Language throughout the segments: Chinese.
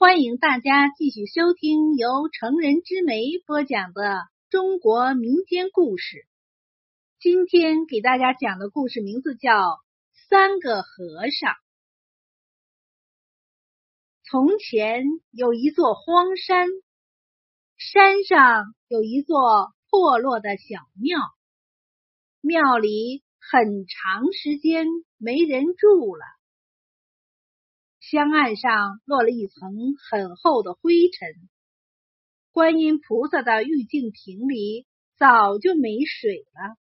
欢迎大家继续收听由成人之美播讲的中国民间故事。今天给大家讲的故事名字叫《三个和尚》。从前有一座荒山，山上有一座破落的小庙，庙里很长时间没人住了。香案上落了一层很厚的灰尘，观音菩萨的玉净瓶里早就没水了，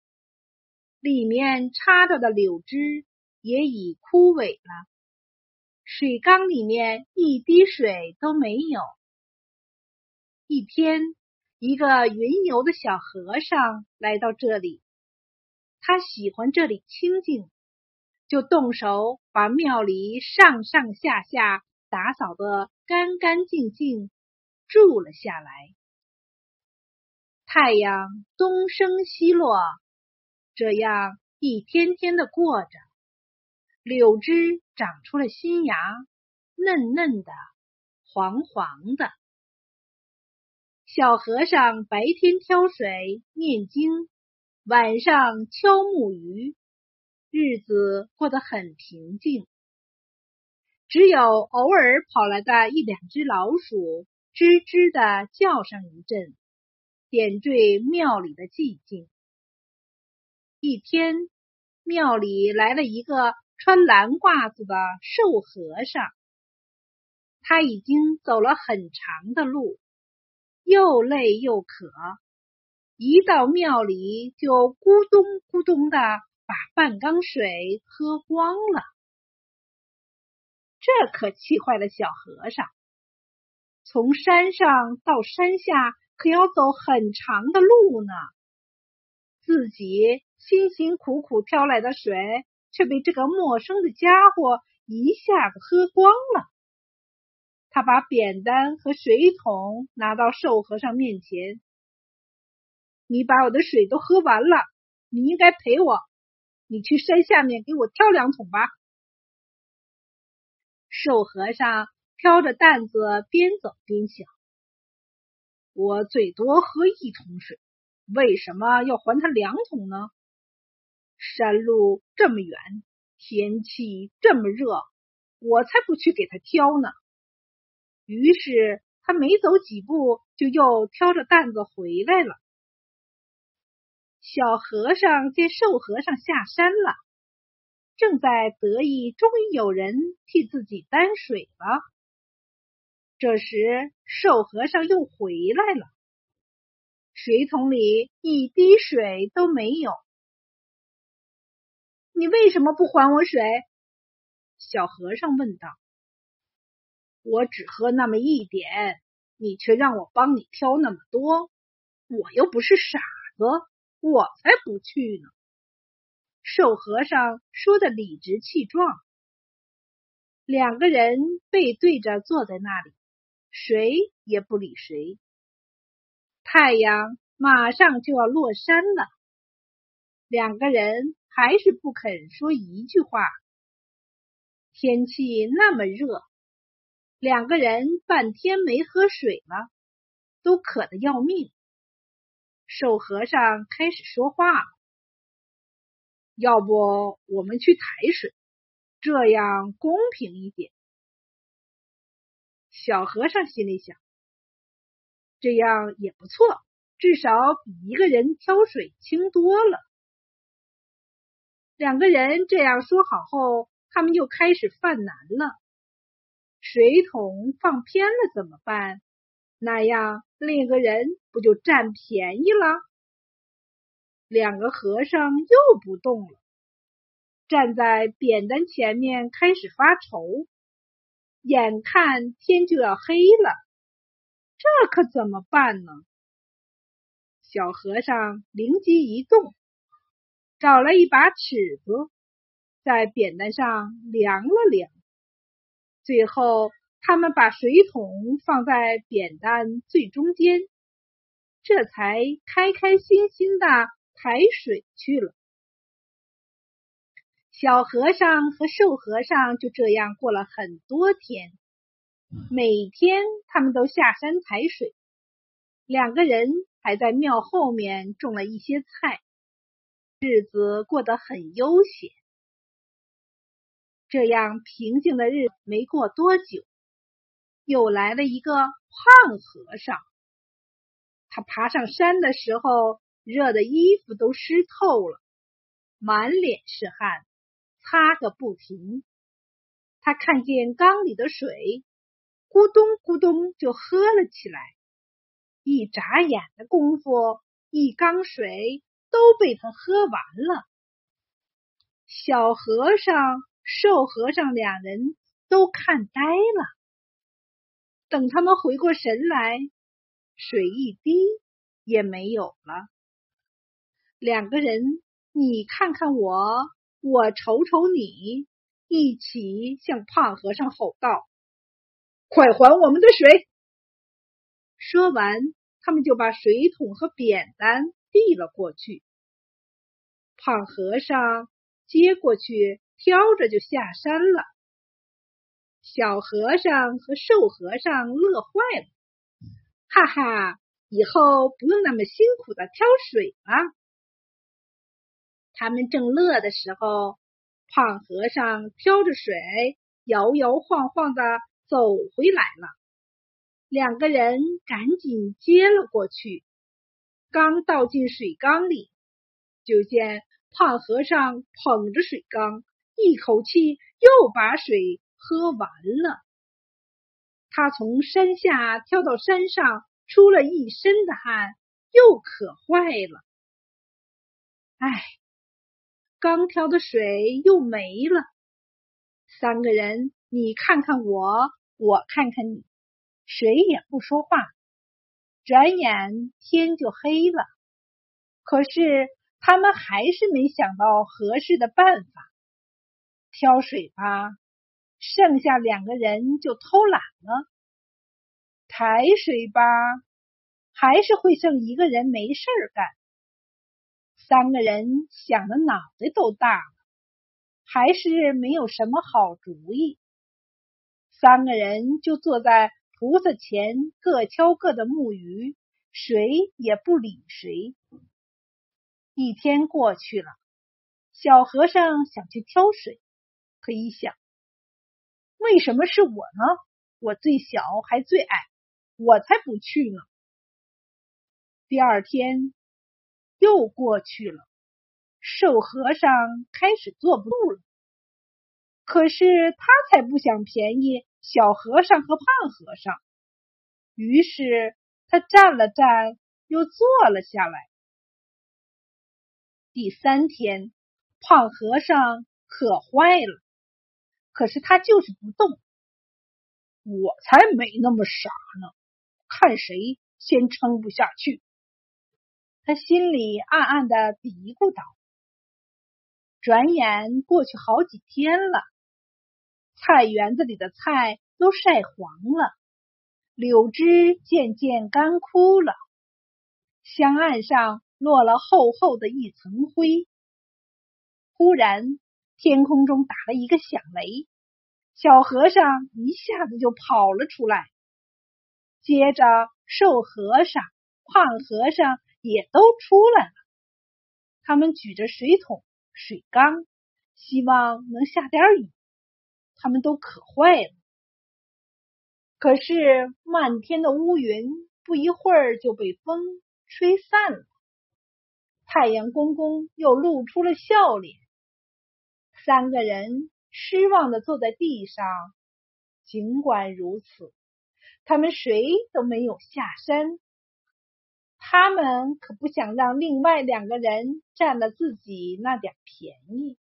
里面插着的柳枝也已枯萎了，水缸里面一滴水都没有。一天，一个云游的小和尚来到这里，他喜欢这里清静。就动手把庙里上上下下打扫的干干净净，住了下来。太阳东升西落，这样一天天的过着。柳枝长出了新芽，嫩嫩的，黄黄的。小和尚白天挑水念经，晚上敲木鱼。日子过得很平静，只有偶尔跑来的一两只老鼠，吱吱的叫上一阵，点缀庙里的寂静。一天，庙里来了一个穿蓝褂子的瘦和尚，他已经走了很长的路，又累又渴，一到庙里就咕咚咕咚的。把半缸水喝光了，这可气坏了小和尚。从山上到山下可要走很长的路呢，自己辛辛苦苦挑来的水却被这个陌生的家伙一下子喝光了。他把扁担和水桶拿到瘦和尚面前：“你把我的水都喝完了，你应该赔我。”你去山下面给我挑两桶吧。瘦和尚挑着担子，边走边想：我最多喝一桶水，为什么要还他两桶呢？山路这么远，天气这么热，我才不去给他挑呢。于是他没走几步，就又挑着担子回来了。小和尚见瘦和尚下山了，正在得意，终于有人替自己担水了。这时，瘦和尚又回来了，水桶里一滴水都没有。你为什么不还我水？小和尚问道。我只喝那么一点，你却让我帮你挑那么多，我又不是傻子。我才不去呢！瘦和尚说的理直气壮。两个人背对着坐在那里，谁也不理谁。太阳马上就要落山了，两个人还是不肯说一句话。天气那么热，两个人半天没喝水了，都渴得要命。瘦和尚开始说话了：“要不我们去抬水，这样公平一点。”小和尚心里想：“这样也不错，至少比一个人挑水轻多了。”两个人这样说好后，他们又开始犯难了：水桶放偏了怎么办？那样。另一个人不就占便宜了？两个和尚又不动了，站在扁担前面开始发愁。眼看天就要黑了，这可怎么办呢？小和尚灵机一动，找了一把尺子，在扁担上量了量，最后。他们把水桶放在扁担最中间，这才开开心心的抬水去了。小和尚和瘦和尚就这样过了很多天，每天他们都下山抬水，两个人还在庙后面种了一些菜，日子过得很悠闲。这样平静的日子没过多久，又来了一个胖和尚。他爬上山的时候，热的衣服都湿透了，满脸是汗，擦个不停。他看见缸里的水，咕咚咕咚就喝了起来。一眨眼的功夫，一缸水都被他喝完了。小和尚。瘦和尚两人都看呆了。等他们回过神来，水一滴也没有了。两个人，你看看我，我瞅瞅你，一起向胖和尚吼道：“快还我们的水！”说完，他们就把水桶和扁担递了过去。胖和尚接过去。挑着就下山了。小和尚和瘦和尚乐坏了，哈哈，以后不用那么辛苦的挑水了。他们正乐的时候，胖和尚挑着水，摇摇晃晃的走回来了。两个人赶紧接了过去，刚倒进水缸里，就见胖和尚捧着水缸。一口气又把水喝完了。他从山下跳到山上，出了一身的汗，又渴坏了。唉，刚挑的水又没了。三个人，你看看我，我看看你，谁也不说话。转眼天就黑了，可是他们还是没想到合适的办法。挑水吧，剩下两个人就偷懒了；抬水吧，还是会剩一个人没事干。三个人想的脑袋都大了，还是没有什么好主意。三个人就坐在菩萨前，各挑各的木鱼，谁也不理谁。一天过去了，小和尚想去挑水。可一想，为什么是我呢？我最小还最矮，我才不去呢。第二天又过去了，瘦和尚开始坐不住了。可是他才不想便宜小和尚和胖和尚，于是他站了站，又坐了下来。第三天，胖和尚可坏了。可是他就是不动，我才没那么傻呢！看谁先撑不下去。他心里暗暗的嘀咕道。转眼过去好几天了，菜园子里的菜都晒黄了，柳枝渐渐干枯了，香案上落了厚厚的一层灰。忽然。天空中打了一个响雷，小和尚一下子就跑了出来。接着，瘦和尚、胖和尚也都出来了。他们举着水桶、水缸，希望能下点雨。他们都渴坏了。可是，漫天的乌云不一会儿就被风吹散了。太阳公公又露出了笑脸。三个人失望的坐在地上。尽管如此，他们谁都没有下山。他们可不想让另外两个人占了自己那点便宜。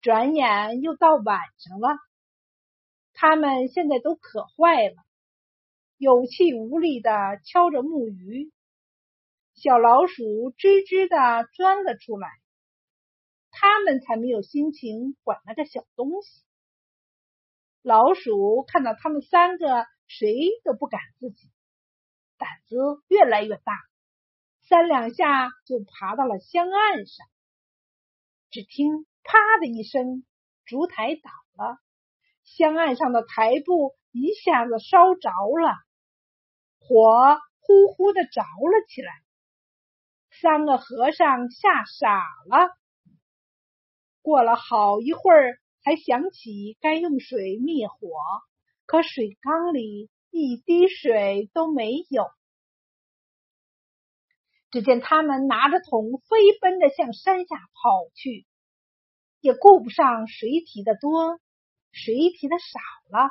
转眼又到晚上了，他们现在都渴坏了，有气无力的敲着木鱼。小老鼠吱吱的钻了出来。他们才没有心情管那个小东西。老鼠看到他们三个，谁都不敢自己，胆子越来越大，三两下就爬到了香案上。只听“啪”的一声，烛台倒了，香案上的台布一下子烧着了，火呼呼的着了起来。三个和尚吓傻了，过了好一会儿，才想起该用水灭火，可水缸里一滴水都没有。只见他们拿着桶飞奔的向山下跑去，也顾不上谁提的多，谁提的少了。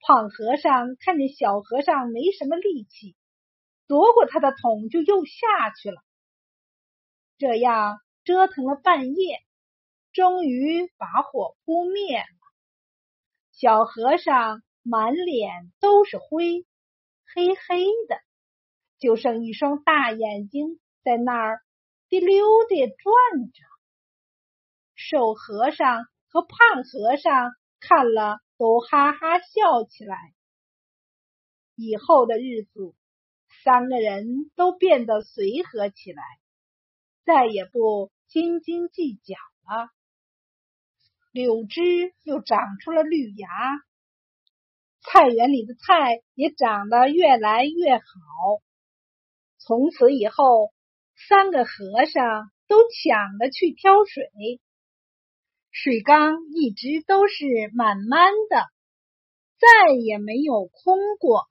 胖和尚看见小和尚没什么力气，夺过他的桶就又下去了。这样折腾了半夜，终于把火扑灭了。小和尚满脸都是灰，黑黑的。就剩一双大眼睛在那儿滴溜的转着。瘦和尚和胖和尚看了都哈哈笑起来。以后的日子，三个人都变得随和起来，再也不斤斤计较了。柳枝又长出了绿芽，菜园里的菜也长得越来越好。从此以后，三个和尚都抢着去挑水，水缸一直都是满满的，再也没有空过。